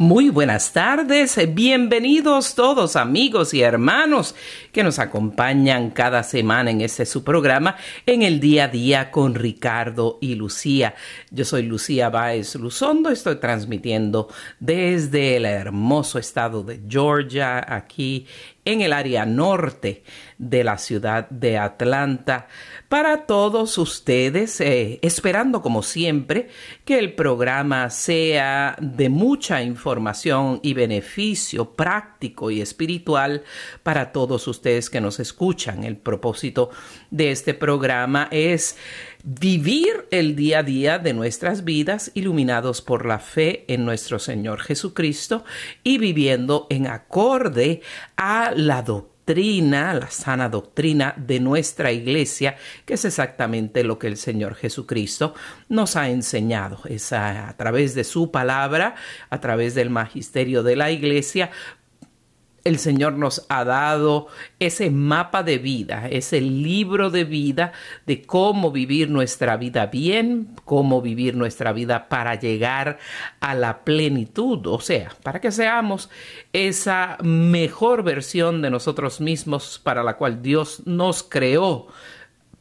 Muy buenas tardes, bienvenidos todos amigos y hermanos que nos acompañan cada semana en este su programa en el día a día con Ricardo y Lucía. Yo soy Lucía Báez Luzondo, estoy transmitiendo desde el hermoso estado de Georgia, aquí en el área norte de la ciudad de Atlanta para todos ustedes, eh, esperando como siempre que el programa sea de mucha información y beneficio práctico y espiritual para todos ustedes que nos escuchan. El propósito de este programa es vivir el día a día de nuestras vidas iluminados por la fe en nuestro Señor Jesucristo y viviendo en acorde a la doctrina, la sana doctrina de nuestra iglesia, que es exactamente lo que el Señor Jesucristo nos ha enseñado. Es a, a través de su palabra, a través del magisterio de la iglesia, el Señor nos ha dado ese mapa de vida, ese libro de vida de cómo vivir nuestra vida bien, cómo vivir nuestra vida para llegar a la plenitud, o sea, para que seamos esa mejor versión de nosotros mismos para la cual Dios nos creó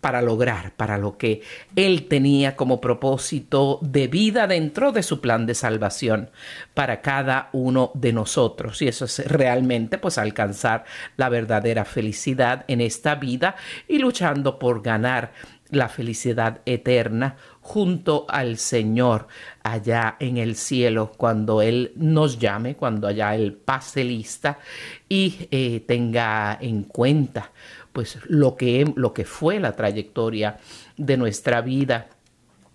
para lograr, para lo que Él tenía como propósito de vida dentro de su plan de salvación para cada uno de nosotros. Y eso es realmente pues alcanzar la verdadera felicidad en esta vida y luchando por ganar la felicidad eterna junto al Señor allá en el cielo cuando Él nos llame, cuando allá Él pase lista y eh, tenga en cuenta pues lo que, lo que fue la trayectoria de nuestra vida.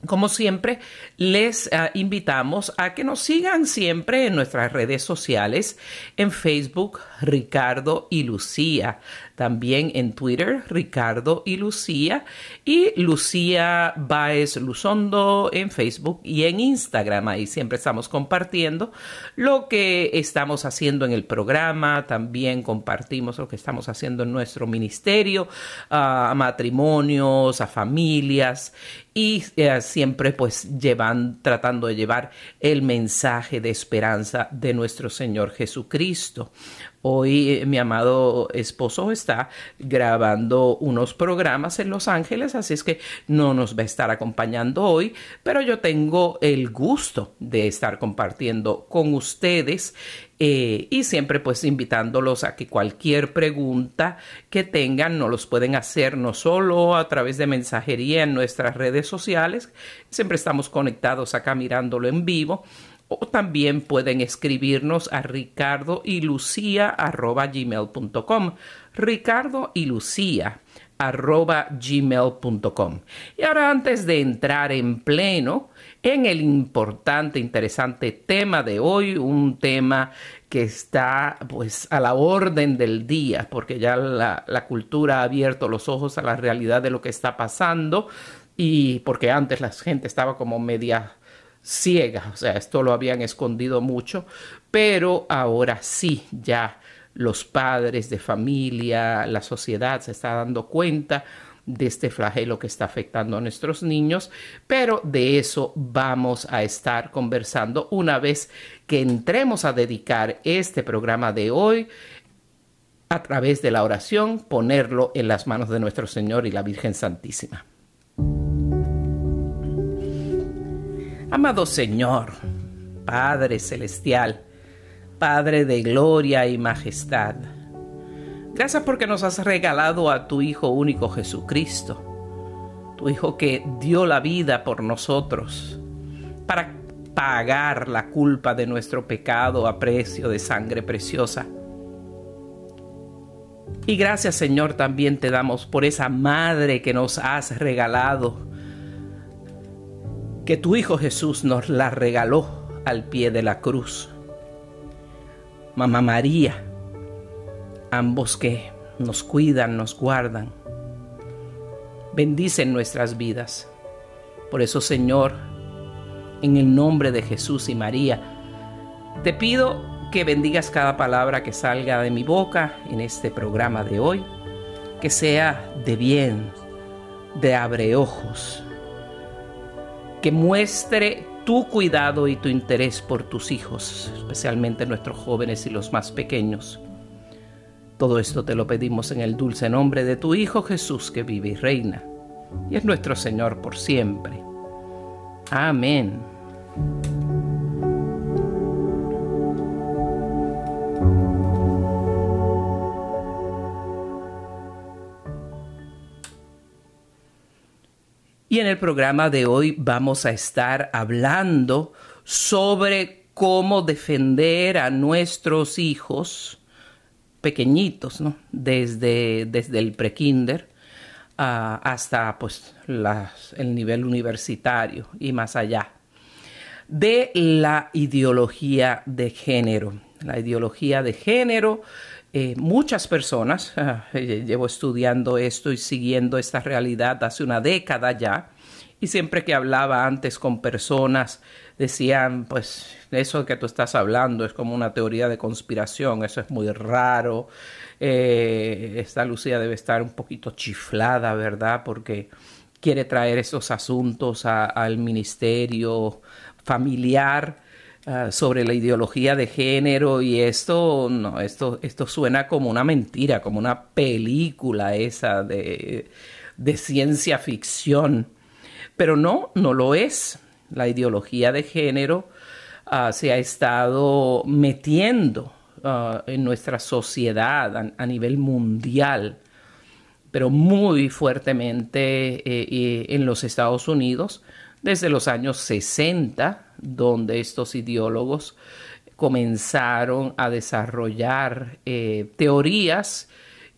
Como siempre, les uh, invitamos a que nos sigan siempre en nuestras redes sociales, en Facebook, Ricardo y Lucía también en Twitter, Ricardo y Lucía, y Lucía Baez Luzondo en Facebook y en Instagram. Ahí siempre estamos compartiendo lo que estamos haciendo en el programa, también compartimos lo que estamos haciendo en nuestro ministerio, a matrimonios, a familias y eh, siempre pues llevan tratando de llevar el mensaje de esperanza de nuestro Señor Jesucristo. Hoy eh, mi amado esposo está grabando unos programas en Los Ángeles, así es que no nos va a estar acompañando hoy, pero yo tengo el gusto de estar compartiendo con ustedes eh, y siempre pues invitándolos a que cualquier pregunta que tengan nos los pueden hacer no solo a través de mensajería en nuestras redes sociales, siempre estamos conectados acá mirándolo en vivo, o también pueden escribirnos a ricardo y lucía arroba gmail.com ricardo y lucía arroba gmail.com y ahora antes de entrar en pleno en el importante interesante tema de hoy un tema que está pues a la orden del día porque ya la, la cultura ha abierto los ojos a la realidad de lo que está pasando y porque antes la gente estaba como media ciega, o sea, esto lo habían escondido mucho, pero ahora sí, ya los padres de familia, la sociedad se está dando cuenta de este flagelo que está afectando a nuestros niños, pero de eso vamos a estar conversando una vez que entremos a dedicar este programa de hoy a través de la oración, ponerlo en las manos de nuestro Señor y la Virgen Santísima. Amado Señor, Padre Celestial, Padre de gloria y majestad, gracias porque nos has regalado a tu Hijo único Jesucristo, tu Hijo que dio la vida por nosotros, para pagar la culpa de nuestro pecado a precio de sangre preciosa. Y gracias Señor también te damos por esa madre que nos has regalado, que tu Hijo Jesús nos la regaló al pie de la cruz. Mamá María, ambos que nos cuidan, nos guardan, bendicen nuestras vidas. Por eso Señor, en el nombre de Jesús y María, te pido que bendigas cada palabra que salga de mi boca en este programa de hoy, que sea de bien, de abre ojos, que muestre tu cuidado y tu interés por tus hijos, especialmente nuestros jóvenes y los más pequeños. Todo esto te lo pedimos en el dulce nombre de tu Hijo Jesús que vive y reina, y es nuestro Señor por siempre. Amén. Y en el programa de hoy vamos a estar hablando sobre cómo defender a nuestros hijos pequeñitos, ¿no? Desde, desde el prekinder uh, hasta pues, el nivel universitario y más allá de la ideología de género. La ideología de género, eh, muchas personas, eh, llevo estudiando esto y siguiendo esta realidad hace una década ya, y siempre que hablaba antes con personas, decían, pues eso que tú estás hablando es como una teoría de conspiración, eso es muy raro. Eh, esta Lucía debe estar un poquito chiflada, ¿verdad? Porque quiere traer esos asuntos al ministerio familiar ah, sobre la ideología de género y esto no esto esto suena como una mentira como una película esa de, de ciencia ficción. Pero no no lo es. La ideología de género ah, se ha estado metiendo ah, en nuestra sociedad a, nivel mundial pero muy fuertemente eh, en los Estados Unidos desde los años 60, donde estos ideólogos comenzaron a desarrollar eh, teorías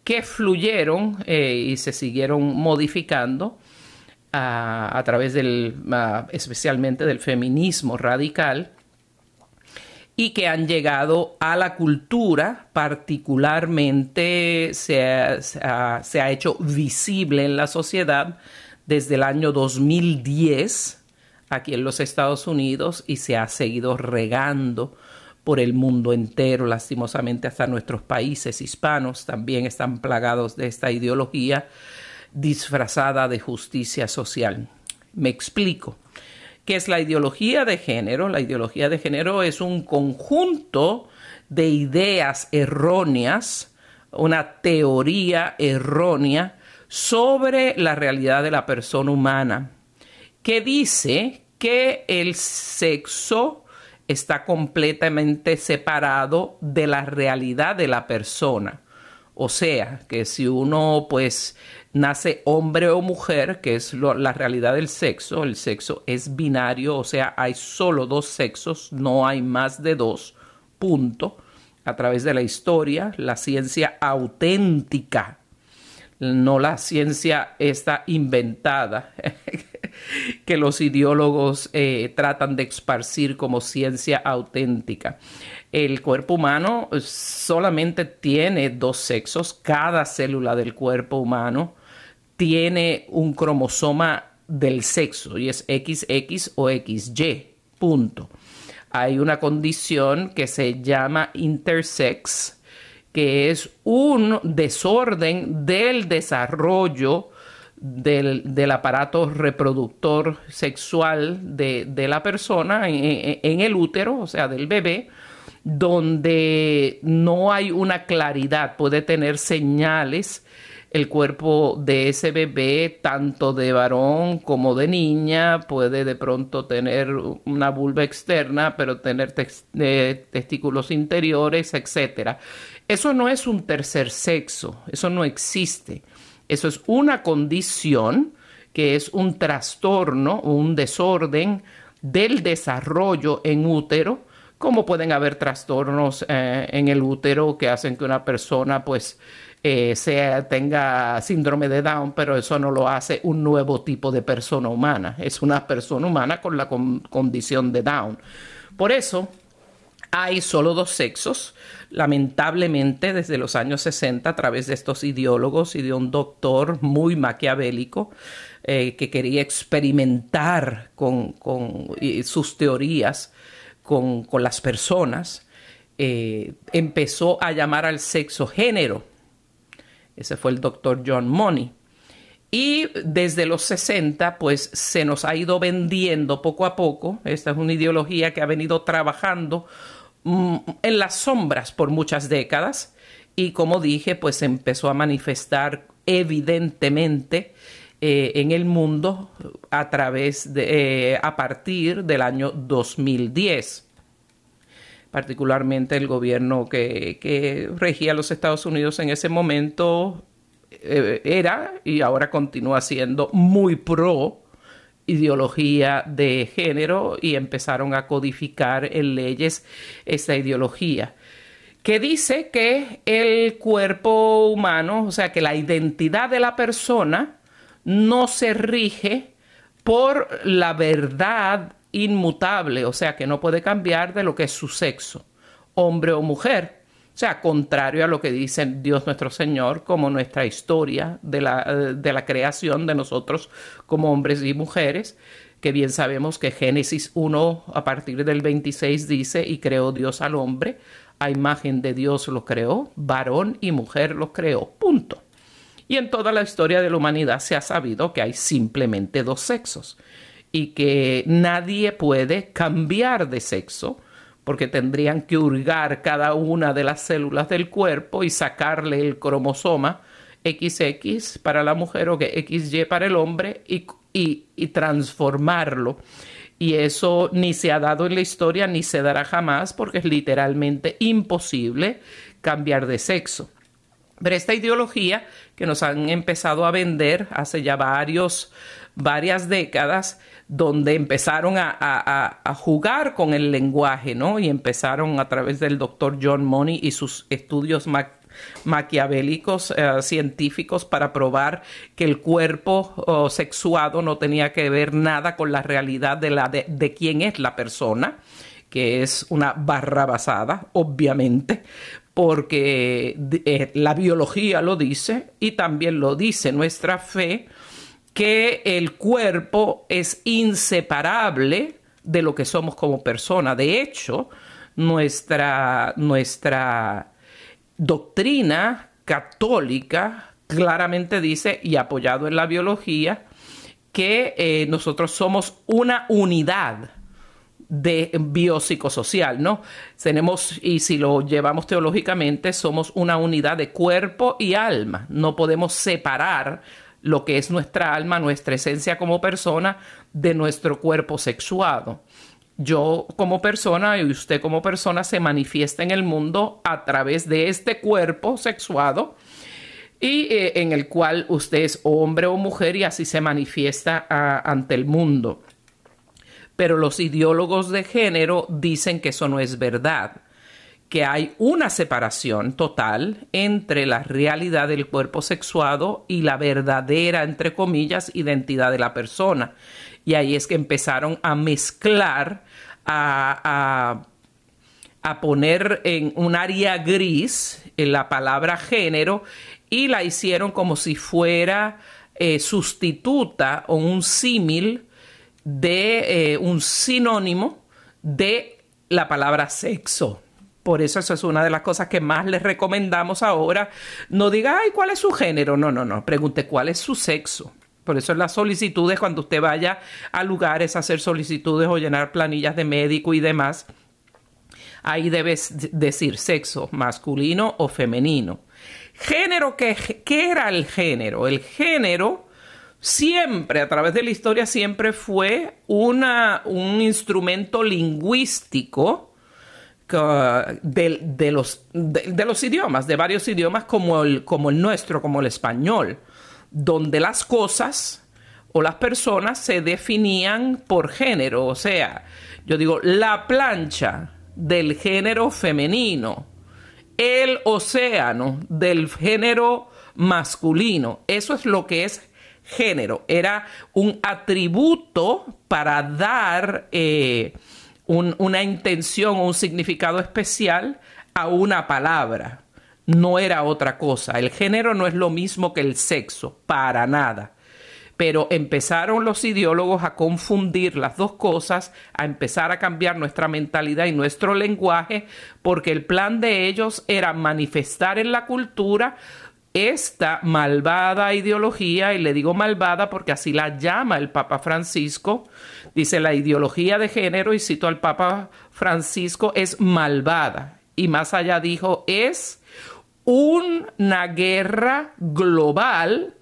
que fluyeron eh, y se siguieron modificando a, través del, especialmente del feminismo radical, y que han llegado a la cultura, particularmente se ha hecho visible en la sociedad desde el año 2010 aquí en los Estados Unidos y se ha seguido regando por el mundo entero. Lastimosamente hasta nuestros países hispanos también están plagados de esta ideología disfrazada de justicia social. Me explico. ¿Qué es la ideología de género? La ideología de género es un conjunto de ideas erróneas, una teoría errónea sobre la realidad de la persona humana, que dice que el sexo está completamente separado de la realidad de la persona. O sea, que si uno pues nace hombre o mujer, que es la realidad del sexo, el sexo es binario, o sea, hay solo dos sexos, no hay más de dos, punto. A través de la historia, la ciencia auténtica no la ciencia está inventada, que los ideólogos eh, tratan de esparcir como ciencia auténtica. El cuerpo humano solamente tiene dos sexos, cada célula del cuerpo humano tiene un cromosoma del sexo y es XX o XY, punto. Hay una condición que se llama intersex, que es un desorden del desarrollo del, aparato reproductor sexual de, la persona en, en, el útero, o sea, del bebé, donde no hay una claridad, puede tener señales el cuerpo de ese bebé, tanto de varón como de niña, puede de pronto tener una vulva externa, pero tener eh, testículos interiores, etc. Eso no es un tercer sexo, eso no existe. Eso es una condición que es un trastorno, un desorden del desarrollo en útero, como pueden haber trastornos eh, en el útero que hacen que una persona pues eh, sea, tenga síndrome de Down, pero eso no lo hace un nuevo tipo de persona humana, es una persona humana con la condición de Down. Por eso hay solo dos sexos, lamentablemente desde los años 60 a través de estos ideólogos y de un doctor muy maquiavélico eh, que quería experimentar con, sus teorías con, las personas, eh, empezó a llamar al sexo género. Ese fue el doctor John Money. Y desde los 60, pues se nos ha ido vendiendo poco a poco. Esta es una ideología que ha venido trabajando en las sombras por muchas décadas y como dije, pues empezó a manifestar evidentemente eh, en el mundo a través de, eh, a partir del año 2010 particularmente el gobierno que, regía los Estados Unidos en ese momento eh, era y ahora continúa siendo muy pro ideología de género y empezaron a codificar en leyes esta ideología que dice que el cuerpo humano, o sea, que la identidad de la persona no se rige por la verdad inmutable, o sea, que no puede cambiar de lo que es su sexo, hombre o mujer, o sea, contrario a lo que dice Dios nuestro Señor, como nuestra historia de la, de la creación de nosotros como hombres y mujeres, que bien sabemos que Génesis 1 a partir del 26 dice, y creó Dios al hombre, a imagen de Dios lo creó, varón y mujer lo creó, punto. Y en toda la historia de la humanidad se ha sabido que hay simplemente dos sexos y que nadie puede cambiar de sexo porque tendrían que hurgar cada una de las células del cuerpo y sacarle el cromosoma XX para la mujer o XY para el hombre y, y, transformarlo. Y eso ni se ha dado en la historia ni se dará jamás porque es literalmente imposible cambiar de sexo. Pero esta ideología que nos han empezado a vender hace ya varios, varias décadas, donde empezaron a, jugar con el lenguaje, ¿no? Y empezaron a través del doctor John Money y sus estudios maquiavélicos eh, científicos para probar que el cuerpo sexuado no tenía que ver nada con la realidad de, la, de, quién es la persona que es una barra basada, obviamente, porque eh, la biología lo dice y también lo dice nuestra fe que el cuerpo es inseparable de lo que somos como persona. De hecho, nuestra, nuestra doctrina católica claramente dice, y apoyado en la biología, que eh, nosotros somos una unidad de biopsicosocial, ¿no? Tenemos, y si lo llevamos teológicamente, somos una unidad de cuerpo y alma. No podemos separar lo que es nuestra alma, nuestra esencia como persona, de nuestro cuerpo sexuado. Yo como persona y usted como persona se manifiesta en el mundo a través de este cuerpo sexuado y eh, en el cual usted es hombre o mujer y así se manifiesta ah, ante el mundo. Pero los ideólogos de género dicen que eso no es verdad que hay una separación total entre la realidad del cuerpo sexuado y la verdadera, entre comillas, identidad de la persona. Y ahí es que empezaron a mezclar, a, a, poner en un área gris en la palabra género y la hicieron como si fuera eh, sustituta o un símil de eh, un sinónimo de la palabra sexo. Por eso eso es una de las cosas que más les recomendamos ahora. No diga, ay, ¿cuál es su género? No, no, no. Pregunte cuál es su sexo. Por eso las solicitudes, cuando usted vaya a lugares a hacer solicitudes o llenar planillas de médico y demás, ahí debes decir sexo masculino o femenino. Género, ¿qué, ¿qué era el género? El género siempre, a través de la historia, siempre fue una, un instrumento lingüístico de, los, idiomas, de varios idiomas como el, como el nuestro, como el español, donde las cosas o las personas se definían por género, o sea, yo digo, la plancha del género femenino, el océano del género masculino, eso es lo que es género, era un atributo para dar eh, una intención o un significado especial a una palabra. No era otra cosa. El género no es lo mismo que el sexo, para nada. Pero empezaron los ideólogos a confundir las dos cosas, a empezar a cambiar nuestra mentalidad y nuestro lenguaje, porque el plan de ellos era manifestar en la cultura esta malvada ideología, y le digo malvada porque así la llama el Papa Francisco, dice la ideología de género, y cito al Papa Francisco, es malvada. Y más allá dijo, es una guerra global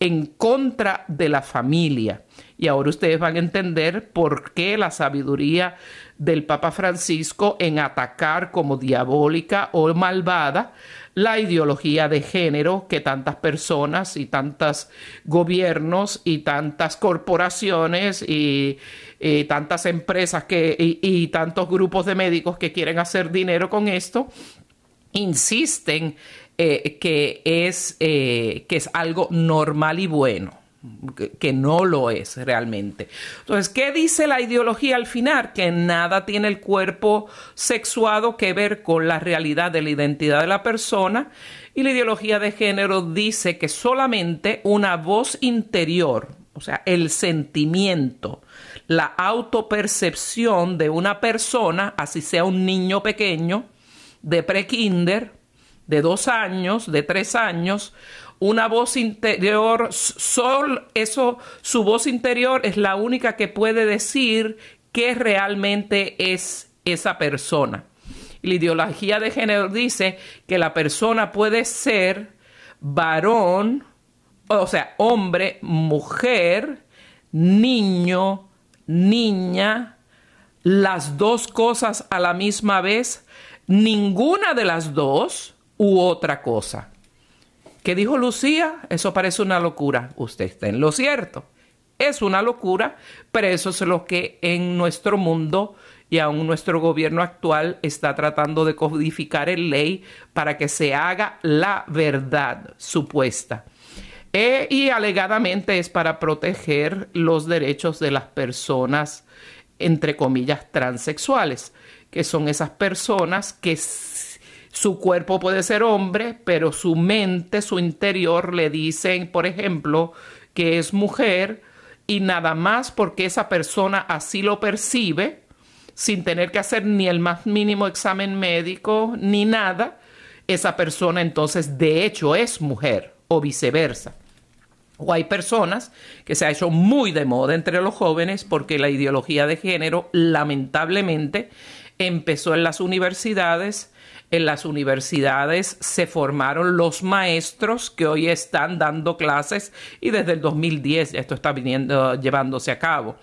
en contra de la familia. Y ahora ustedes van a entender por qué la sabiduría del Papa Francisco en atacar como diabólica o malvada la ideología de género que tantas personas y tantos gobiernos y tantas corporaciones y, tantas empresas que, y, tantos grupos de médicos que quieren hacer dinero con esto insisten eh, que, es, eh, que es algo normal y bueno que, no lo es realmente. Entonces, ¿qué dice la ideología al final? Que nada tiene el cuerpo sexuado que ver con la realidad de la identidad de la persona. Y la ideología de género dice que solamente una voz interior, o sea, el sentimiento, la autopercepción de una persona, así sea un niño pequeño, de prekinder, de dos años, de tres años, una voz interior, sol, eso, su voz interior es la única que puede decir qué realmente es esa persona. La ideología de género dice que la persona puede ser varón, o sea, hombre, mujer, niño, niña, las dos cosas a la misma vez, ninguna de las dos u otra cosa. ¿Qué dijo Lucía? Eso parece una locura. Usted está en lo cierto. Es una locura, pero eso es lo que en nuestro mundo y aún nuestro gobierno actual está tratando de codificar en ley para que se haga la verdad supuesta. E, y alegadamente es para proteger los derechos de las personas, entre comillas, transexuales, que son esas personas que su cuerpo puede ser hombre, pero su mente, su interior le dicen, por ejemplo, que es mujer y nada más porque esa persona así lo percibe, sin tener que hacer ni el más mínimo examen médico ni nada, esa persona entonces de hecho es mujer o viceversa. O hay personas que se ha hecho muy de moda entre los jóvenes porque la ideología de género lamentablemente empezó en las universidades en las universidades se formaron los maestros que hoy están dando clases y desde el 2010 esto está viniendo, llevándose a cabo.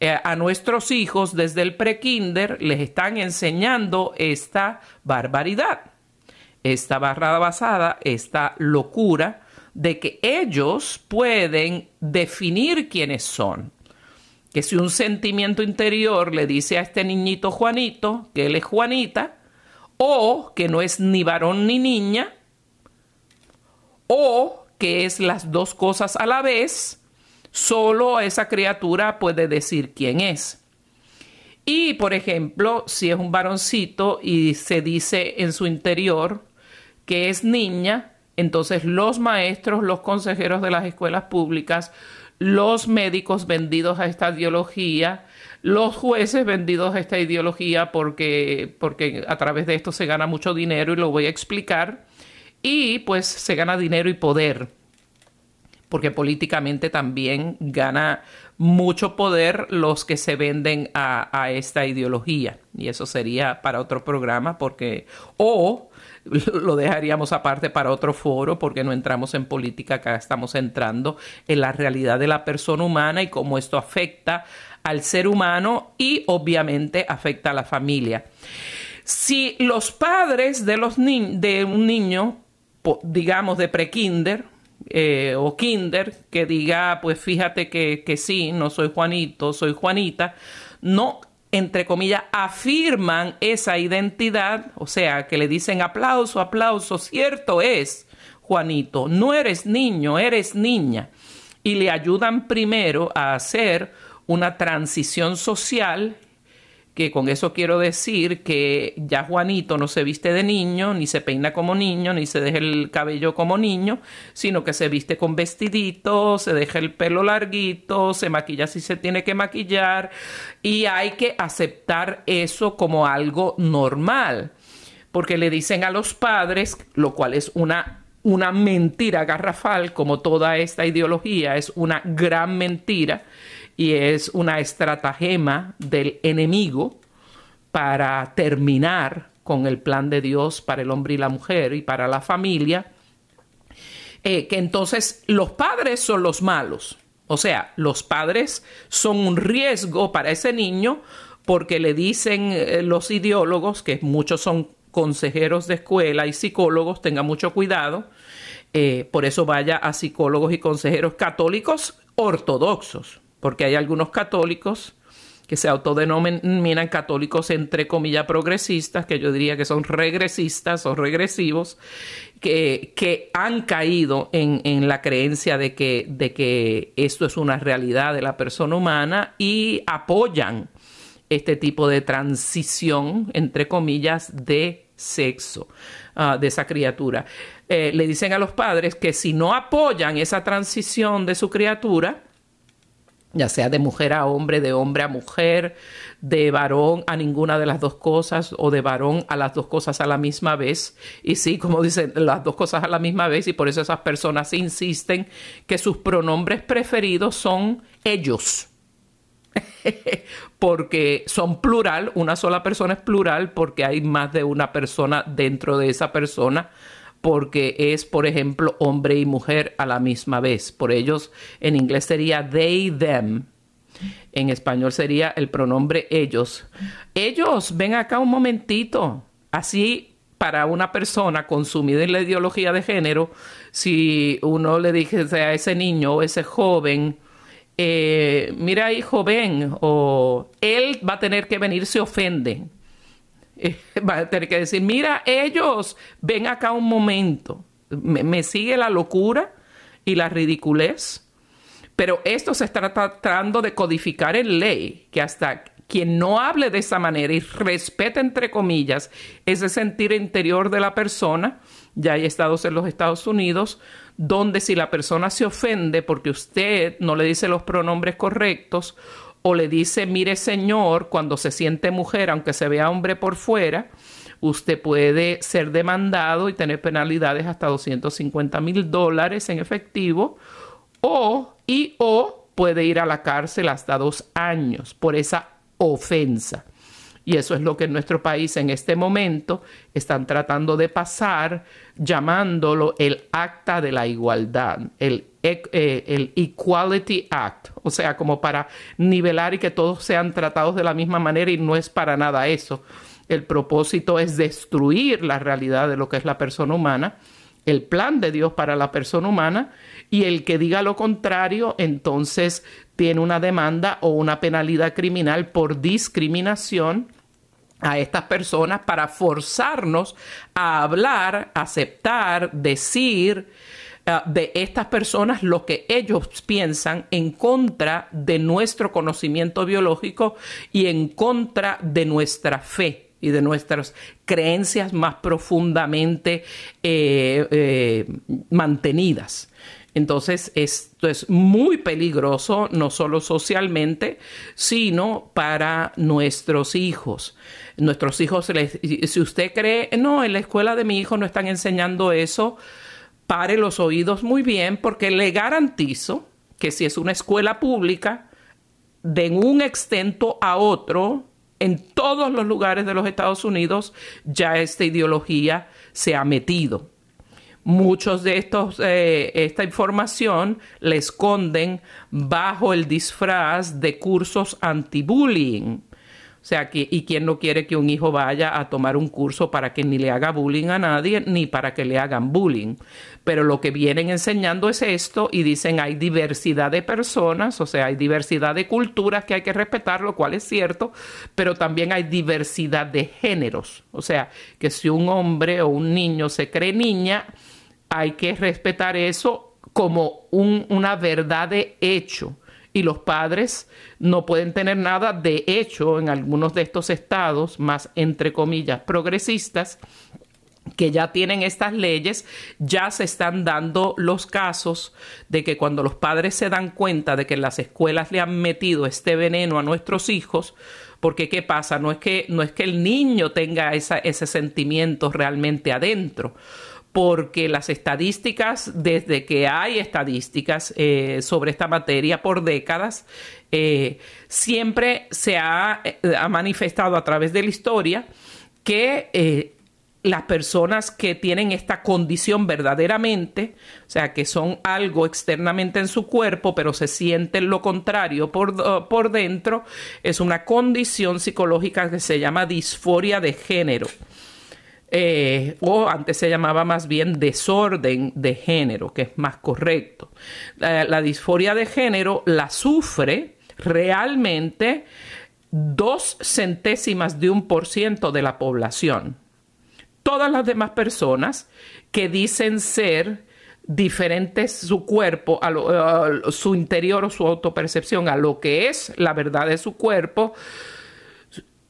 Eh, a nuestros hijos desde el prekinder les están enseñando esta barbaridad, esta barrada basada, esta locura de que ellos pueden definir quiénes son. Que si un sentimiento interior le dice a este niñito Juanito que él es Juanita, o que no es ni varón ni niña, o que es las dos cosas a la vez, solo esa criatura puede decir quién es. Y, por ejemplo, si es un varoncito y se dice en su interior que es niña, entonces los maestros, los consejeros de las escuelas públicas, los médicos vendidos a esta ideología, los jueces vendidos a esta ideología porque, porque a través de esto se gana mucho dinero y lo voy a explicar, y pues se gana dinero y poder, porque políticamente también gana mucho poder los que se venden a, a esta ideología, y eso sería para otro programa, porque, o lo dejaríamos aparte para otro foro porque no entramos en política, acá estamos entrando en la realidad de la persona humana y cómo esto afecta al ser humano y obviamente afecta a la familia. Si los padres de, los de un niño, digamos de prekinder, eh, o kinder que diga, pues fíjate que, que sí, no soy Juanito, soy Juanita. No, entre comillas, afirman esa identidad, o sea, que le dicen aplauso, aplauso, cierto es, Juanito, no eres niño, eres niña. Y le ayudan primero a hacer una transición social que con eso quiero decir que ya Juanito no se viste de niño, ni se peina como niño, ni se deja el cabello como niño, sino que se viste con vestidito, se deja el pelo larguito, se maquilla si se tiene que maquillar y hay que aceptar eso como algo normal, porque le dicen a los padres, lo cual es una una mentira garrafal, como toda esta ideología es una gran mentira, y es una estratagema del enemigo para terminar con el plan de Dios para el hombre y la mujer y para la familia, eh, que entonces los padres son los malos. O sea, los padres son un riesgo para ese niño porque le dicen eh, los ideólogos, que muchos son consejeros de escuela y psicólogos, tenga mucho cuidado. Eh, por eso vaya a psicólogos y consejeros católicos ortodoxos, porque hay algunos católicos que se autodenominan católicos entre comillas progresistas, que yo diría que son regresistas o regresivos, que, que han caído en, en, la creencia de que, de que esto es una realidad de la persona humana y apoyan este tipo de transición, entre comillas, de sexo uh, de esa criatura. Eh, le dicen a los padres que si no apoyan esa transición de su criatura, ya sea de mujer a hombre, de hombre a mujer, de varón a ninguna de las dos cosas o de varón a las dos cosas a la misma vez. Y sí, como dicen, las dos cosas a la misma vez y por eso esas personas insisten que sus pronombres preferidos son ellos. porque son plural, una sola persona es plural porque hay más de una persona dentro de esa persona porque es, por ejemplo, hombre y mujer a la misma vez. Por ellos, en inglés sería they, them. En español sería el pronombre ellos. Ellos, ven acá un momentito. Así, para una persona consumida en la ideología de género, si uno le dijese a ese niño o ese joven, eh, mira ahí joven, o él va a tener que venir, se ofende va a tener que decir, mira, ellos, ven acá un momento, me, sigue la locura y la ridiculez, pero esto se está tratando de codificar en ley, que hasta quien no hable de esa manera y respete, entre comillas, ese sentir interior de la persona, ya hay estados en los Estados Unidos, donde si la persona se ofende porque usted no le dice los pronombres correctos o le dice, mire señor, cuando se siente mujer, aunque se vea hombre por fuera, usted puede ser demandado y tener penalidades hasta 250 mil dólares en efectivo o y o puede ir a la cárcel hasta dos años por esa ofensa. Y eso es lo que en nuestro país en este momento están tratando de pasar, llamándolo el acta de la igualdad, el, el Equality Act, o sea, como para nivelar y que todos sean tratados de la misma manera y no es para nada eso. El propósito es destruir la realidad de lo que es la persona humana, el plan de Dios para la persona humana, y el que diga lo contrario, entonces tiene una demanda o una penalidad criminal por discriminación a estas personas para forzarnos a hablar, aceptar, decir uh, de estas personas lo que ellos piensan en contra de nuestro conocimiento biológico y en contra de nuestra fe y de nuestras creencias más profundamente eh, eh, mantenidas. Entonces, esto es muy peligroso, no solo socialmente, sino para nuestros hijos. Nuestros hijos, si usted cree, no, en la escuela de mi hijo no están enseñando eso, pare los oídos muy bien, porque le garantizo que si es una escuela pública, de un extento a otro, en todos los lugares de los Estados Unidos, ya esta ideología se ha metido muchos de estos, eh, esta información la esconden bajo el disfraz de cursos anti-bullying. O sea, ¿y quién no quiere que un hijo vaya a tomar un curso para que ni le haga bullying a nadie, ni para que le hagan bullying? Pero lo que vienen enseñando es esto y dicen hay diversidad de personas, o sea, hay diversidad de culturas que hay que respetar, lo cual es cierto, pero también hay diversidad de géneros. O sea, que si un hombre o un niño se cree niña, hay que respetar eso como una verdad de hecho y los padres no pueden tener nada. De hecho, en algunos de estos estados, más entre comillas, progresistas, que ya tienen estas leyes, ya se están dando los casos de que cuando los padres se dan cuenta de que en las escuelas le han metido este veneno a nuestros hijos, porque qué pasa, no es que, no es que el niño tenga ese sentimiento realmente adentro, porque las estadísticas, desde que hay estadísticas eh, sobre esta materia por décadas, eh, siempre se ha, eh, ha, manifestado a través de la historia que las personas que tienen esta condición verdaderamente, o sea, que son algo externamente en su cuerpo, pero se sienten lo contrario por, por dentro, es una condición psicológica que se llama disforia de género. Eh, o antes se llamaba más bien desorden de género, que es más correcto. La, disforia de género la sufre realmente dos centésimas de un por ciento de la población. Todas las demás personas que dicen ser diferentes su cuerpo, a su interior o su autopercepción a lo que es la verdad de su cuerpo,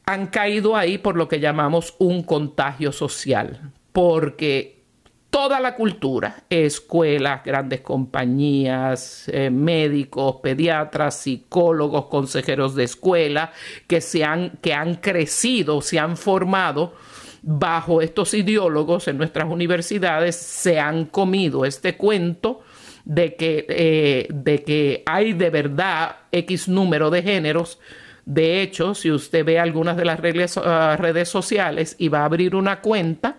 han caído ahí por lo que llamamos un contagio social, porque toda la cultura, escuelas, grandes compañías, eh, médicos, pediatras, psicólogos, consejeros de escuela, que, se han, que han crecido, se han formado bajo estos ideólogos en nuestras universidades, se han comido este cuento de que, eh, de que hay de verdad X número de géneros, de hecho, si usted ve algunas de las ah, redes sociales y va a abrir una cuenta,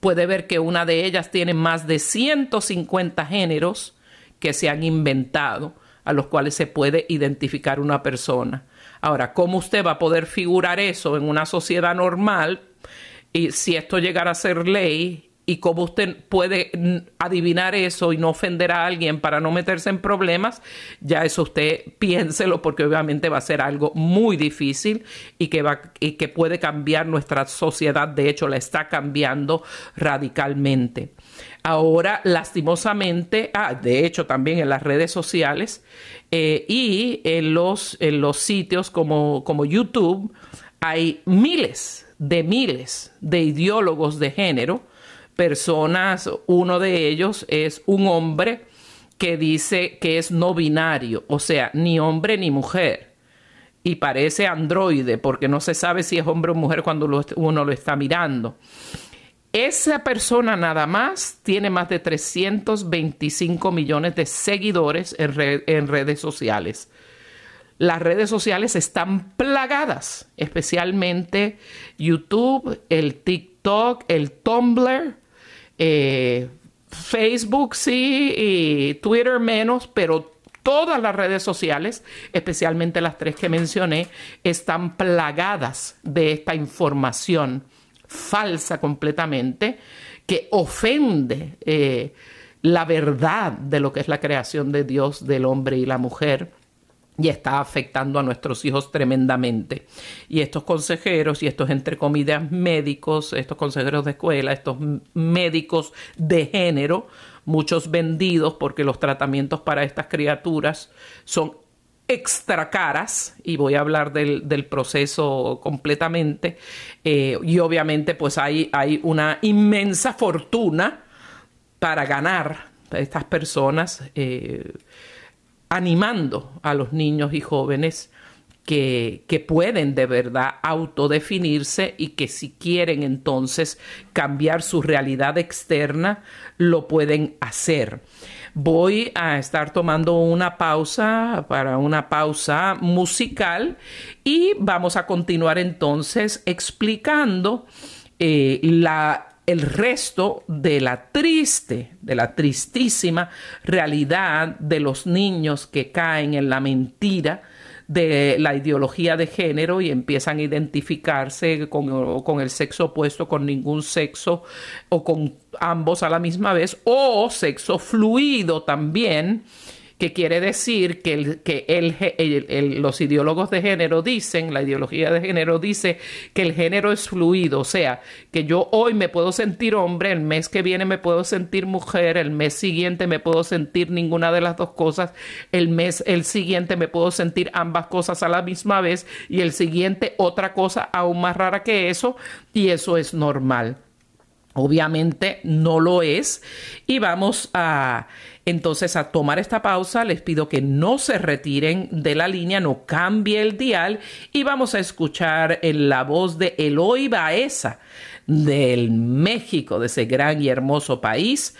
puede ver que una de ellas tiene más de 150 géneros que se han inventado, a los cuales se puede identificar una persona. Ahora, ¿cómo usted va a poder figurar eso en una sociedad normal? Y si esto llegara a ser ley y cómo usted puede adivinar eso y no ofender a alguien para no meterse en problemas, ya eso usted piénselo porque obviamente va a ser algo muy difícil y que, va, y que puede cambiar nuestra sociedad, de hecho la está cambiando radicalmente. Ahora, lastimosamente, ah, de hecho también en las redes sociales eh, y en los, en los sitios como, como YouTube, hay miles de miles de ideólogos de género personas, uno de ellos es un hombre que dice que es no binario, o sea, ni hombre ni mujer. Y parece androide porque no se sabe si es hombre o mujer cuando uno lo está mirando. Esa persona nada más tiene más de 325 millones de seguidores en, en redes sociales. Las redes sociales están plagadas, especialmente YouTube, el TikTok, el Tumblr, eh, Facebook sí y Twitter menos, pero todas las redes sociales, especialmente las tres que mencioné, están plagadas de esta información falsa completamente que ofende eh, la verdad de lo que es la creación de Dios del hombre y la mujer y está afectando a nuestros hijos tremendamente. Y estos consejeros y estos, entre comillas, médicos, estos consejeros de escuela, estos médicos de género, muchos vendidos porque los tratamientos para estas criaturas son extra caras y voy a hablar del, proceso completamente eh, y obviamente pues hay, hay una inmensa fortuna para ganar estas personas eh, animando a los niños y jóvenes que, que, pueden de verdad autodefinirse y que si quieren entonces cambiar su realidad externa, lo pueden hacer. Voy a estar tomando una pausa para una pausa musical y vamos a continuar entonces explicando eh, la el resto de la triste, de la tristísima realidad de los niños que caen en la mentira de la ideología de género y empiezan a identificarse con, con el sexo opuesto, con ningún sexo o con ambos a la misma vez, o sexo fluido también que quiere decir que, el, que el, los ideólogos de género dicen, la ideología de género dice que el género es fluido, o sea, que yo hoy me puedo sentir hombre, el mes que viene me puedo sentir mujer, el mes siguiente me puedo sentir ninguna de las dos cosas, el mes el siguiente me puedo sentir ambas cosas a la misma vez y el siguiente otra cosa aún más rara que eso y eso es normal. Obviamente no lo es y vamos a entonces a tomar esta pausa les pido que no se retiren de la línea, no cambie el dial y vamos a escuchar en la voz de Eloy Baeza del México, de ese gran y hermoso país,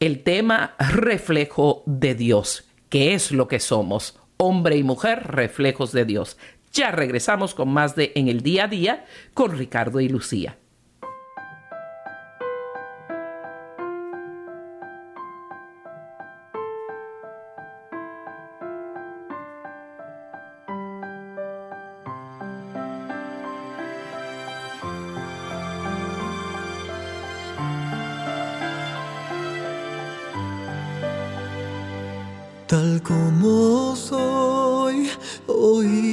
el tema reflejo de Dios, que es lo que somos, hombre y mujer reflejos de Dios. Ya regresamos con más de En el día a día con Ricardo y Lucía. Tal como soy, oí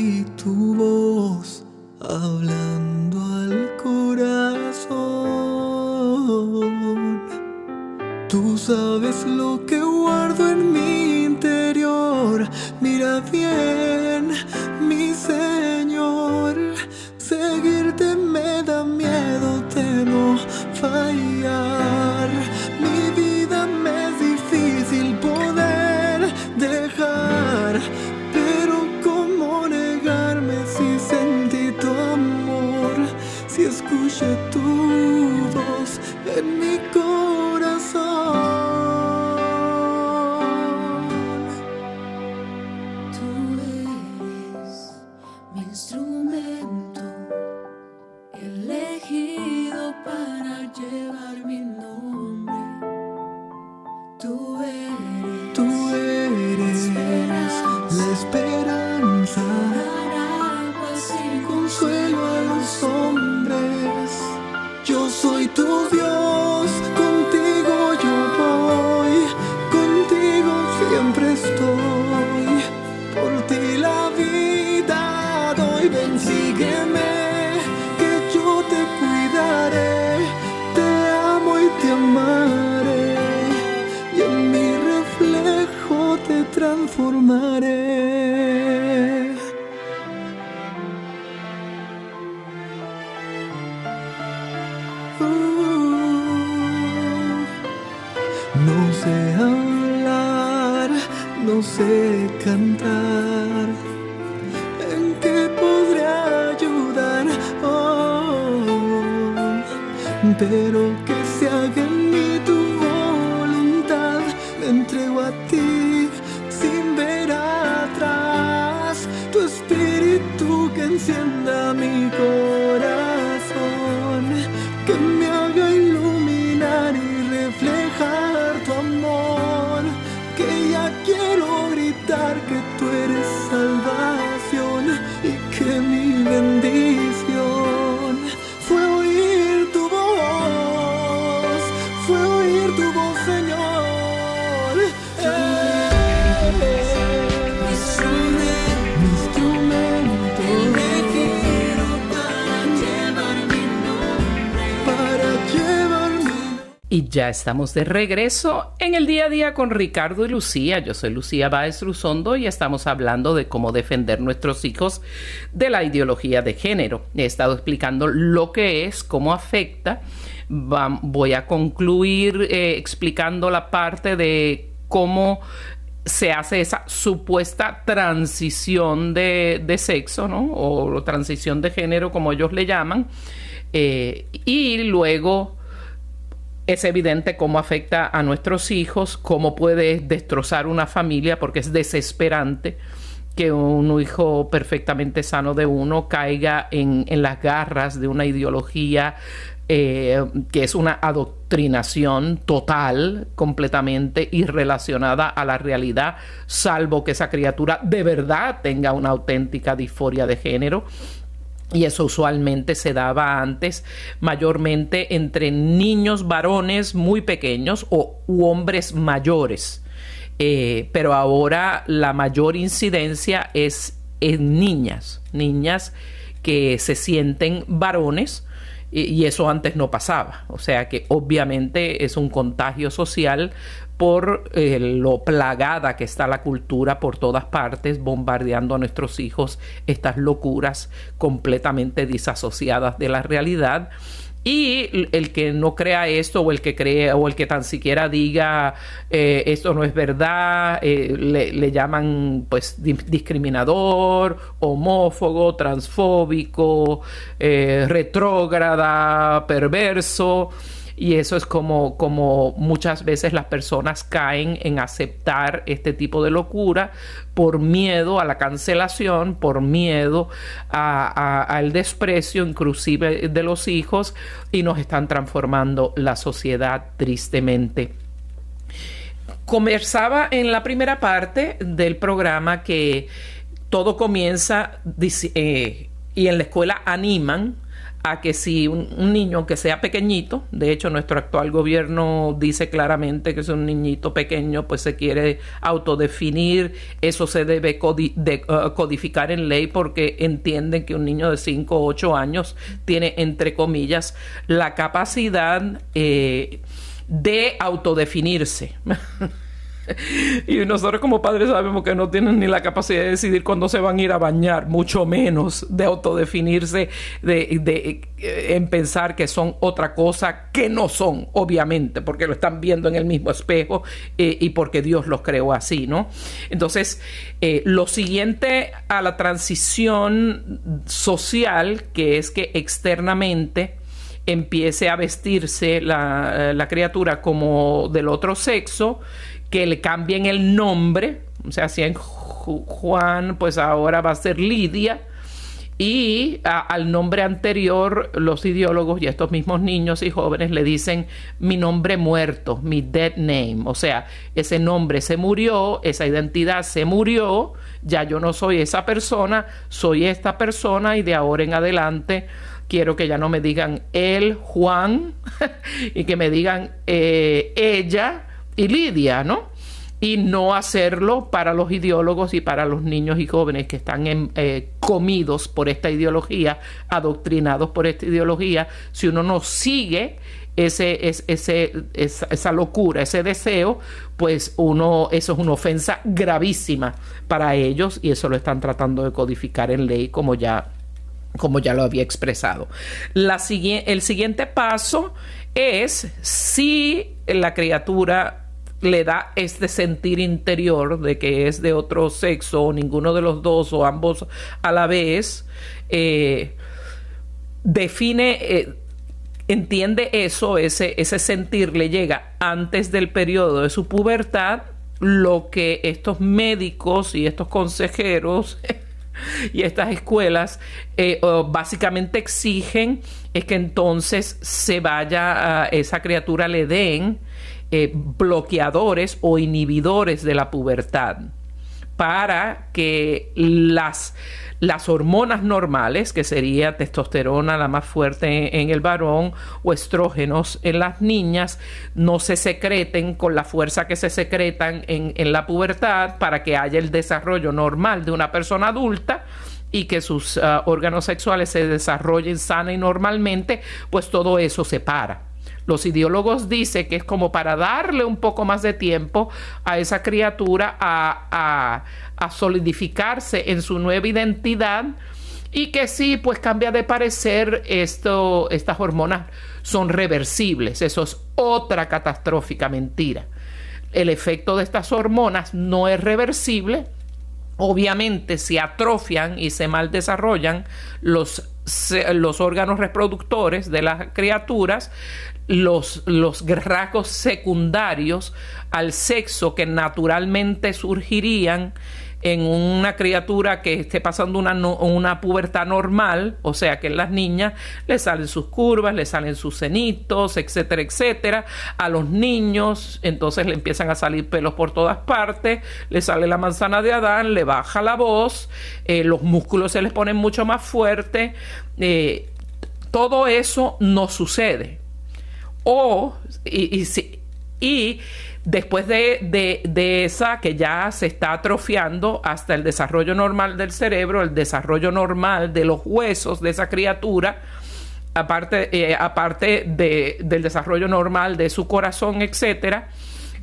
Ya estamos de regreso en el día a día con Ricardo y Lucía. Yo soy Lucía Báez Luzondo y estamos hablando de cómo defender nuestros hijos de la ideología de género. He estado explicando lo que es, cómo afecta. voy a concluir eh, explicando la parte de cómo se hace esa supuesta transición de, sexo, ¿no? O transición de género, como ellos le llaman. Eh, y luego es evidente cómo afecta a nuestros hijos, cómo puede destrozar una familia, porque es desesperante que un hijo perfectamente sano de uno caiga en, las garras de una ideología eh, que es una adoctrinación total, completamente irrelacionada a la realidad, salvo que esa criatura de verdad tenga una auténtica disforia de género. Y eso usualmente se daba antes mayormente entre niños varones muy pequeños o hombres mayores. Eh, pero ahora la mayor incidencia es en niñas, niñas que se sienten varones y, eso antes no pasaba. O sea que obviamente es un contagio social por eh, lo plagada que está la cultura por todas partes, bombardeando a nuestros hijos estas locuras completamente disasociadas de la realidad y el que no crea esto o el que cree o el que tan siquiera diga eh, esto no es verdad, eh, le, llaman pues discriminador, homófobo, transfóbico, retrógrada, perverso. Y eso es como, como muchas veces las personas caen en aceptar este tipo de locura por miedo a la cancelación, por miedo al desprecio inclusive de los hijos y nos están transformando la sociedad tristemente. Conversaba en la primera parte del programa que todo comienza eh, y en la escuela animan a que si un, niño que sea pequeñito, de hecho nuestro actual gobierno dice claramente que es un niñito pequeño, pues se quiere autodefinir, eso se debe uh, codificar en ley porque entienden que un niño de 5 o 8 años tiene, entre comillas, la capacidad eh, de autodefinirse. y nosotros como padres sabemos que no tienen ni la capacidad de decidir cuándo se van a ir a bañar, mucho menos de autodefinirse, de, de eh, en pensar que son otra cosa que no son, obviamente, porque lo están viendo en el mismo espejo eh, y porque Dios los creó así, ¿no? Entonces, eh, lo siguiente a la transición social, que es que externamente empiece a vestirse la, la criatura como del otro sexo, que le cambien el nombre, o sea, si en Juan, pues ahora va a ser Lidia, y al nombre anterior los ideólogos y estos mismos niños y jóvenes le dicen mi nombre muerto, mi dead name, o sea, ese nombre se murió, esa identidad se murió, ya yo no soy esa persona, soy esta persona y de ahora en adelante quiero que ya no me digan él, Juan, y que me digan eh, ella, y Lidia, ¿no? Y no hacerlo para los ideólogos y para los niños y jóvenes que están eh, comidos por esta ideología, adoctrinados por esta ideología. Si uno no sigue ese, esa, locura, ese deseo, pues uno, eso es una ofensa gravísima para ellos y eso lo están tratando de codificar en ley como ya, como ya lo había expresado. La, el siguiente paso es si la criatura le da este sentir interior de que es de otro sexo o ninguno de los dos o ambos a la vez, eh, define, eh, entiende eso, ese, ese sentir le llega antes del periodo de su pubertad, lo que estos médicos y estos consejeros y estas escuelas eh, básicamente exigen es que entonces se vaya a esa criatura le den eh, bloqueadores o inhibidores de la pubertad para que las, las hormonas normales, que sería testosterona la más fuerte en, el varón o estrógenos en las niñas, no se secreten con la fuerza que se secretan en, en la pubertad para que haya el desarrollo normal de una persona adulta y que sus ah, órganos sexuales se desarrollen sana y normalmente, pues todo eso se para. Los ideólogos dicen que es como para darle un poco más de tiempo a esa criatura a, solidificarse en su nueva identidad y que sí, pues cambia de parecer, esto, estas hormonas son reversibles. Eso es otra catastrófica mentira. El efecto de estas hormonas no es reversible. Obviamente se atrofian y se mal desarrollan los, los órganos reproductores de las criaturas, los, los rasgos secundarios al sexo que naturalmente surgirían en una criatura que esté pasando una, una pubertad normal, o sea que en las niñas le salen sus curvas, le salen sus cenitos, etcétera, etcétera. A los niños, entonces le empiezan a salir pelos por todas partes, le sale la manzana de Adán, le baja la voz, eh, los músculos se les ponen mucho más fuertes. Eh, todo eso no sucede. O, y, y, Después de, esa que ya se está atrofiando hasta el desarrollo normal del cerebro, el desarrollo normal de los huesos de esa criatura, aparte, eh, aparte del desarrollo normal de su corazón, etcétera.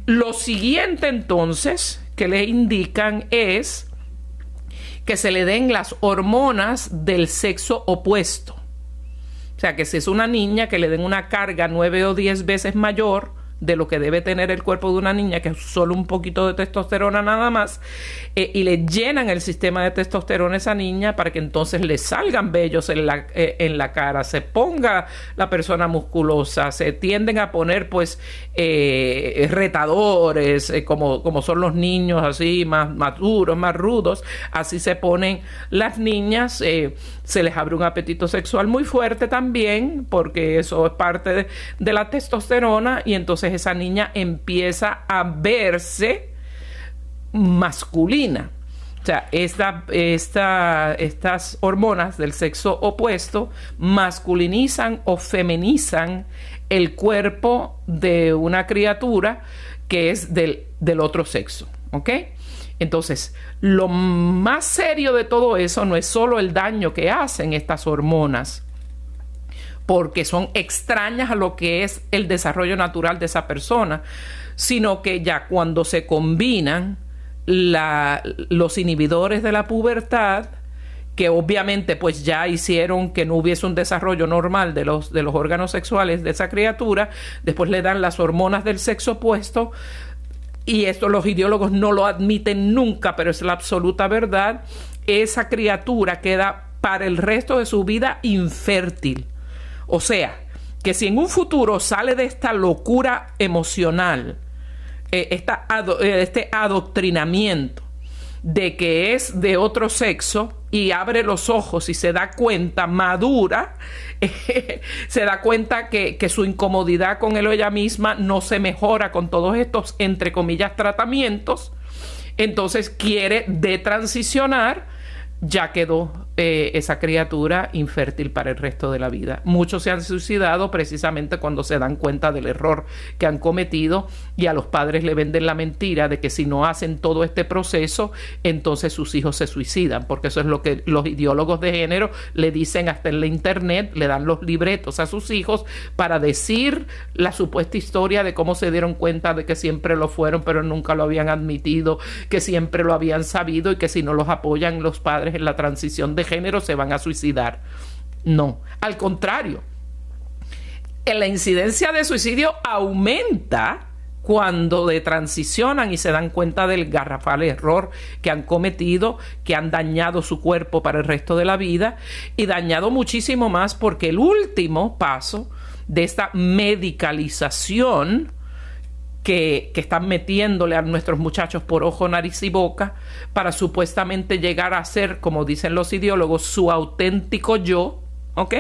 Lo siguiente entonces que le indican es que se le den las hormonas del sexo opuesto. O sea, que si es una niña, que le den una carga nueve o diez veces mayor de lo que debe tener el cuerpo de una niña, que es solo un poquito de testosterona nada más, eh, y le llenan el sistema de testosterona a esa niña para que entonces le salgan vellos en la, eh, en la cara, se ponga la persona musculosa, se tienden a poner pues eh, retadores, como, como son los niños así, más maduros, más rudos, así se ponen las niñas, se les abre un apetito sexual muy fuerte también, porque eso es parte de la testosterona, y entonces esa niña empieza a verse masculina. O sea, esta, estas hormonas del sexo opuesto masculinizan o feminizan el cuerpo de una criatura que es del, del otro sexo. ¿Ok? Entonces, lo más serio de todo eso no es solo el daño que hacen estas hormonas, porque son extrañas a lo que es el desarrollo natural de esa persona, sino que ya cuando se combinan los inhibidores de la pubertad, que obviamente pues ya hicieron que no hubiese un desarrollo normal de los, de los órganos sexuales de esa criatura, después le dan las hormonas del sexo opuesto, y esto los ideólogos no lo admiten nunca, pero es la absoluta verdad, esa criatura queda para el resto de su vida infértil o sea, que si en un futuro sale de esta locura emocional, eh, eh, este adoctrinamiento de que es de otro sexo y abre los ojos y se da cuenta, madura, se da cuenta que, que, su incomodidad con él o ella misma no se mejora con todos estos, entre comillas, tratamientos, entonces quiere detransicionar, ya quedó eh, esa criatura infértil para el resto de la vida. Muchos se han suicidado precisamente cuando se dan cuenta del error que han cometido y a los padres le venden la mentira de que si no hacen todo este proceso, entonces sus hijos se suicidan, porque eso es lo que los ideólogos de género le dicen hasta en la internet, le dan los libretos a sus hijos para decir la supuesta historia de cómo se dieron cuenta de que siempre lo fueron, pero nunca lo habían admitido, que siempre lo habían sabido y que si no los apoyan los padres en la transición de género se van a suicidar. No, al contrario, la incidencia de suicidio aumenta cuando de transicionan y se dan cuenta del garrafal error que han cometido, que han dañado su cuerpo para el resto de la vida y dañado muchísimo más porque el último paso de esta medicalización que, están metiéndole a nuestros muchachos por ojo, nariz y boca para supuestamente llegar a ser, como dicen los ideólogos, su auténtico yo, ¿ok?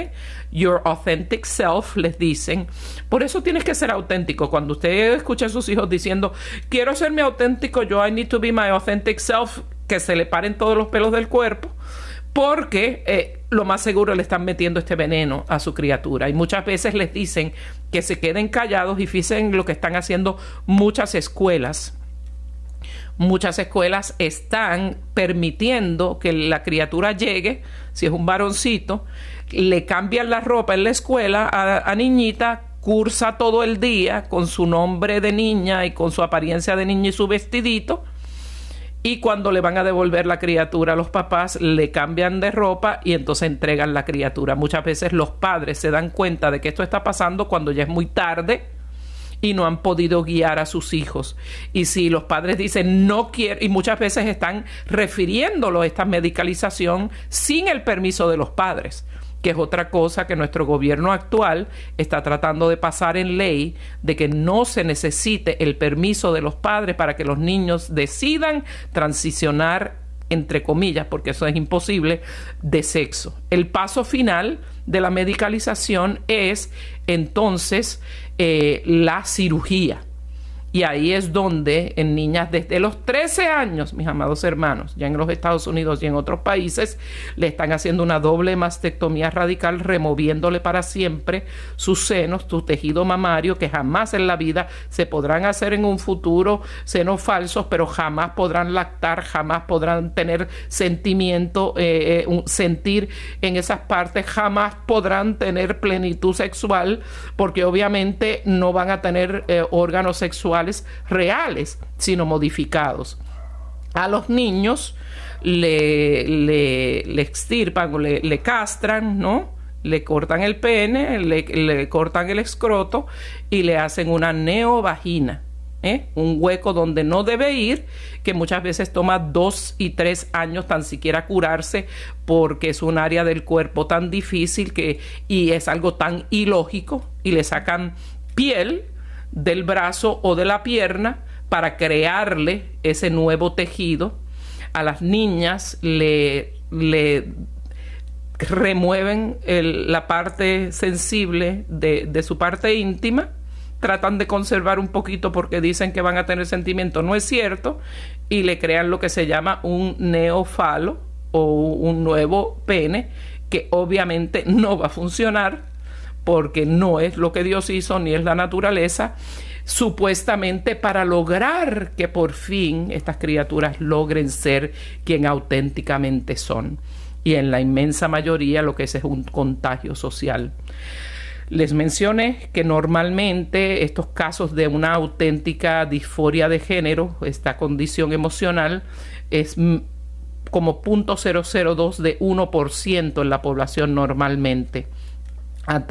Your authentic self, les dicen. Por eso tienes que ser auténtico. Cuando usted escucha a sus hijos diciendo, quiero ser mi auténtico yo, I need to be my authentic self, que se le paren todos los pelos del cuerpo, porque eh, lo más seguro le están metiendo este veneno a su criatura. Y muchas veces les dicen que se queden callados y fíjense lo que están haciendo muchas escuelas. Muchas escuelas están permitiendo que la criatura llegue, si es un varoncito, le cambian la ropa en la escuela a, a niñita, cursa todo el día con su nombre de niña y con su apariencia de niña y su vestidito y cuando le van a devolver la criatura a los papás, le cambian de ropa y entonces entregan la criatura. Muchas veces los padres se dan cuenta de que esto está pasando cuando ya es muy tarde y no han podido guiar a sus hijos. Y si los padres dicen no quiero, y muchas veces están refiriéndolo a esta medicalización sin el permiso de los padres que es otra cosa que nuestro gobierno actual está tratando de pasar en ley, de que no se necesite el permiso de los padres para que los niños decidan transicionar entre comillas, porque eso es imposible, de sexo. El paso final de la medicalización es entonces eh, la cirugía. Y ahí es donde en niñas desde los 13 años, mis amados hermanos, ya en los Estados Unidos y en otros países, le están haciendo una doble mastectomía radical, removiéndole para siempre sus senos, su tejido mamario, que jamás en la vida se podrán hacer en un futuro senos falsos, pero jamás podrán lactar, jamás podrán tener sentimiento, eh, eh, sentir en esas partes, jamás podrán tener plenitud sexual, porque obviamente no van a tener eh, órganos sexuales reales, sino modificados. A los niños le, le, extirpan o le, castran, ¿no? Le cortan el pene, le, cortan el escroto y le hacen una neovagina. ¿eh? un hueco donde no debe ir, que muchas veces toma dos y tres años tan siquiera curarse porque es un área del cuerpo tan difícil que y es algo tan ilógico y le sacan piel del brazo o de la pierna para crearle ese nuevo tejido. A las niñas le, le remueven la parte sensible de, de, su parte íntima, tratan de conservar un poquito porque dicen que van a tener sentimiento, no es cierto, y le crean lo que se llama un neofalo o un nuevo pene que obviamente no va a funcionar porque no es lo que Dios hizo ni es la naturaleza, supuestamente para lograr que por fin estas criaturas logren ser quien auténticamente son. Y en la inmensa mayoría lo que es es un contagio social. Les mencioné que normalmente estos casos de una auténtica disforia de género, esta condición emocional, es como 0.002 de 1% en la población normalmente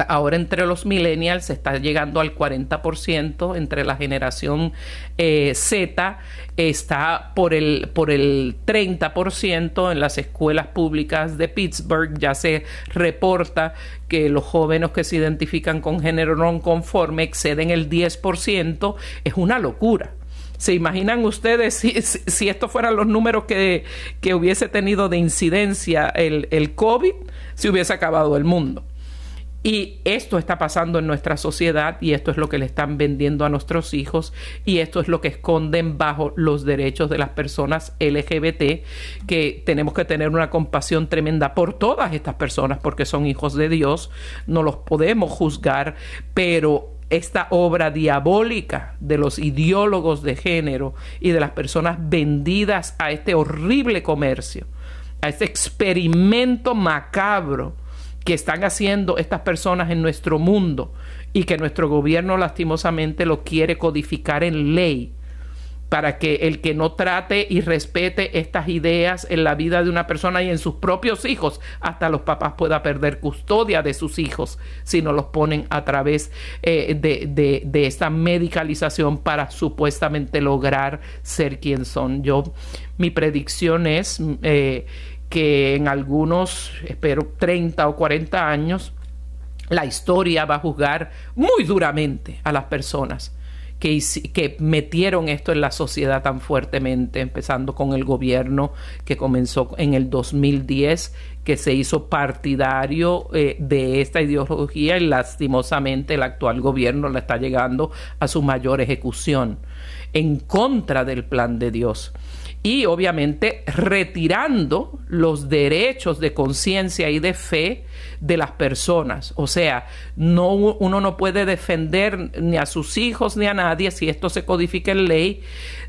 ahora entre los millennials se está llegando al 40%, entre la generación eh, Z está por el, por el 30% en las escuelas públicas de Pittsburgh. Ya se reporta que los jóvenes que se identifican con género no conforme exceden el 10%. Es una locura. ¿Se imaginan ustedes si, si, estos fueran los números que, que hubiese tenido de incidencia el, el COVID? Se hubiese acabado el mundo. Y esto está pasando en nuestra sociedad y esto es lo que le están vendiendo a nuestros hijos y esto es lo que esconden bajo los derechos de las personas LGBT, que tenemos que tener una compasión tremenda por todas estas personas porque son hijos de Dios, no los podemos juzgar, pero esta obra diabólica de los ideólogos de género y de las personas vendidas a este horrible comercio, a este experimento macabro, que están haciendo estas personas en nuestro mundo y que nuestro gobierno lastimosamente lo quiere codificar en ley para que el que no trate y respete estas ideas en la vida de una persona y en sus propios hijos, hasta los papás pueda perder custodia de sus hijos si no los ponen a través eh, de, de, esta medicalización para supuestamente lograr ser quien son. Yo, mi predicción es eh, que en algunos, espero, 30 o 40 años, la historia va a juzgar muy duramente a las personas que, que, metieron esto en la sociedad tan fuertemente, empezando con el gobierno que comenzó en el 2010, que se hizo partidario eh, de esta ideología y lastimosamente el actual gobierno la está llegando a su mayor ejecución en contra del plan de Dios y obviamente retirando los derechos de conciencia y de fe de las personas. O sea, no, uno no puede defender ni a sus hijos ni a nadie si esto se codifica en ley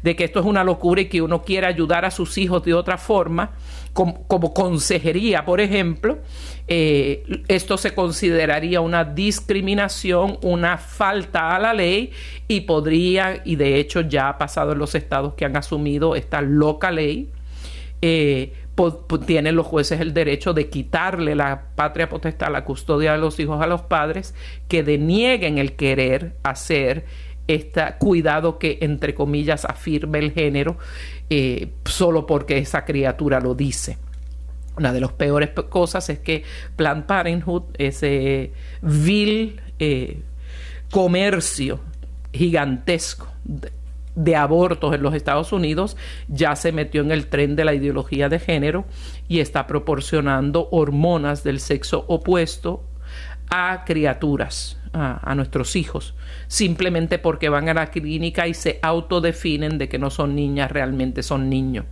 de que esto es una locura y que uno quiere ayudar a sus hijos de otra forma como, consejería, por ejemplo, eh, esto se consideraría una discriminación, una falta a la ley y podría, y de hecho ya ha pasado en los estados que han asumido esta loca ley, eh, tienen los jueces el derecho de quitarle la patria potestad, la custodia de los hijos a los padres, que denieguen el querer hacer este cuidado que, entre comillas, afirme el género eh, solo porque esa criatura lo dice. Una de las peores cosas es que Planned Parenthood, ese vil eh, comercio gigantesco de abortos en los Estados Unidos ya se metió en el tren de la ideología de género y está proporcionando hormonas del sexo opuesto a criaturas, a, nuestros hijos, simplemente porque van a la clínica y se autodefinen de que no son niñas, realmente son niños.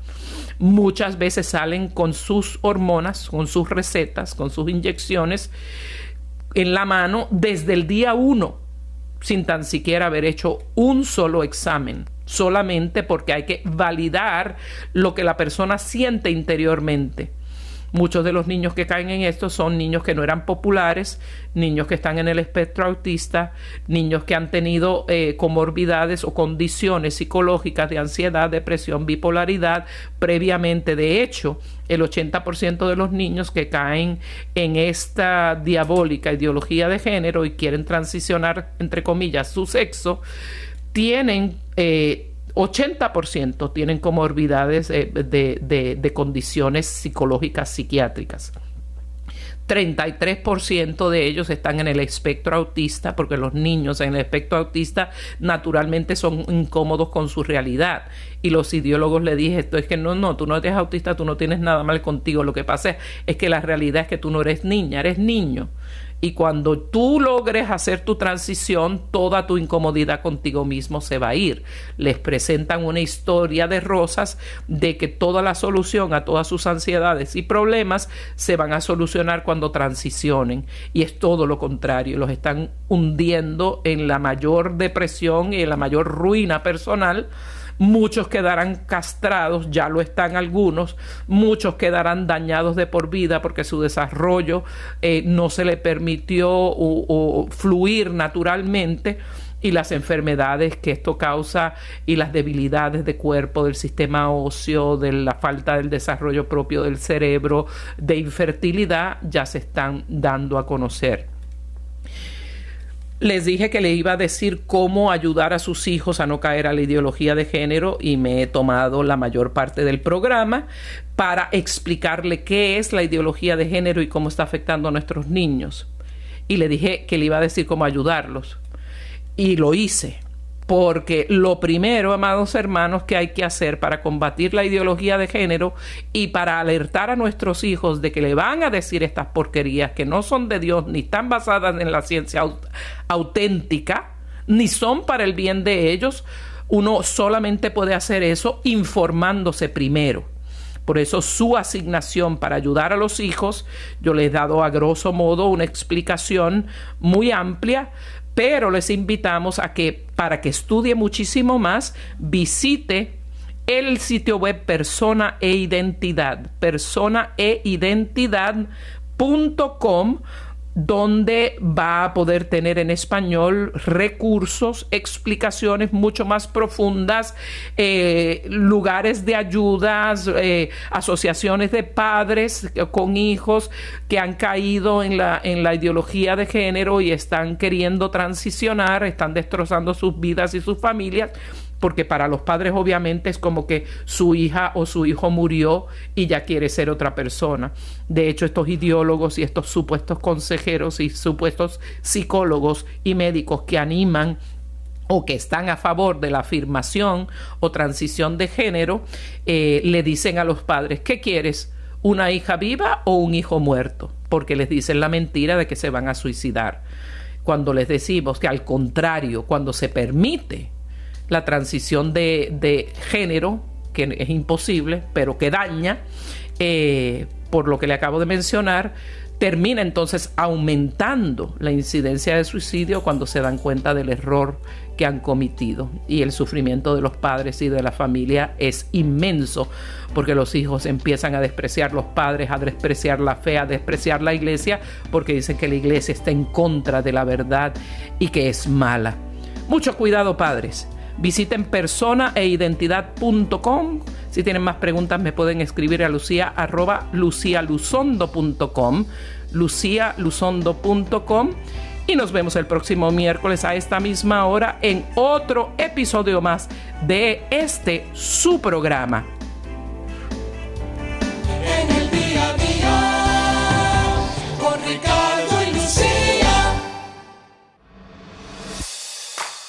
Muchas veces salen con sus hormonas, con sus recetas, con sus inyecciones en la mano desde el día uno, sin tan siquiera haber hecho un solo examen solamente porque hay que validar lo que la persona siente interiormente. Muchos de los niños que caen en esto son niños que no eran populares, niños que están en el espectro autista, niños que han tenido eh, comorbidades o condiciones psicológicas de ansiedad, depresión, bipolaridad previamente. De hecho, el 80% de los niños que caen en esta diabólica ideología de género y quieren transicionar, entre comillas, su sexo, tienen... Eh, 80% tienen comorbidades eh, de, condiciones psicológicas psiquiátricas. 33% de ellos están en el espectro autista, porque los niños en el espectro autista naturalmente son incómodos con su realidad. Y los ideólogos le dije esto, es que no, no, tú no eres autista, tú no tienes nada mal contigo. Lo que pasa es que la realidad es que tú no eres niña, eres niño. Y cuando tú logres hacer tu transición, toda tu incomodidad contigo mismo se va a ir. Les presentan una historia de rosas de que toda la solución a todas sus ansiedades y problemas se van a solucionar cuando transicionen. Y es todo lo contrario. Los están hundiendo en la mayor depresión y en la mayor ruina personal muchos quedarán castrados, ya lo están algunos, muchos quedarán dañados de por vida porque su desarrollo eh, no se le permitió fluir naturalmente y las enfermedades que esto causa y las debilidades de cuerpo, del sistema óseo, de la falta del desarrollo propio del cerebro, de infertilidad, ya se están dando a conocer. Les dije que le iba a decir cómo ayudar a sus hijos a no caer a la ideología de género y me he tomado la mayor parte del programa para explicarle qué es la ideología de género y cómo está afectando a nuestros niños. Y le dije que le iba a decir cómo ayudarlos. Y lo hice. Porque lo primero, amados hermanos, que hay que hacer para combatir la ideología de género y para alertar a nuestros hijos de que le van a decir estas porquerías que no son de Dios ni están basadas en la ciencia auténtica, ni son para el bien de ellos, uno solamente puede hacer eso informándose primero. Por eso su asignación para ayudar a los hijos, yo les he dado a grosso modo una explicación muy amplia pero les invitamos a que para que estudie muchísimo más, visite el sitio web Persona e Identidad, persona e identidad.com donde va a poder tener en español recursos, explicaciones mucho más profundas, eh, lugares de ayudas, eh, asociaciones de padres con hijos que han caído en la, en la ideología de género y están queriendo transicionar, están destrozando sus vidas y sus familias porque para los padres obviamente es como que su hija o su hijo murió y ya quiere ser otra persona. De hecho, estos ideólogos y estos supuestos consejeros y supuestos psicólogos y médicos que animan o que están a favor de la afirmación o transición de género, eh, le dicen a los padres, ¿qué quieres? ¿Una hija viva o un hijo muerto? Porque les dicen la mentira de que se van a suicidar. Cuando les decimos que al contrario, cuando se permite la transición de, género, que es imposible, pero que daña, eh, por lo que le acabo de mencionar, termina entonces aumentando la incidencia de suicidio cuando se dan cuenta del error que han cometido. Y el sufrimiento de los padres y de la familia es inmenso porque los hijos empiezan a despreciar los padres, a despreciar la fe, a despreciar la iglesia, porque dicen que la iglesia está en contra de la verdad y que es mala. Mucho cuidado padres Visiten persona e. Si tienen más preguntas me pueden escribir a lucia arroba lucialuzondo.com lucialuzondo.com y nos vemos el próximo miércoles a esta misma hora en otro episodio más de este su programa.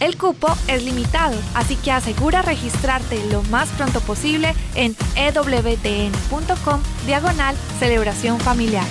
El cupo es limitado, así que asegura registrarte lo más pronto posible en ewtn.com diagonal celebración familiar.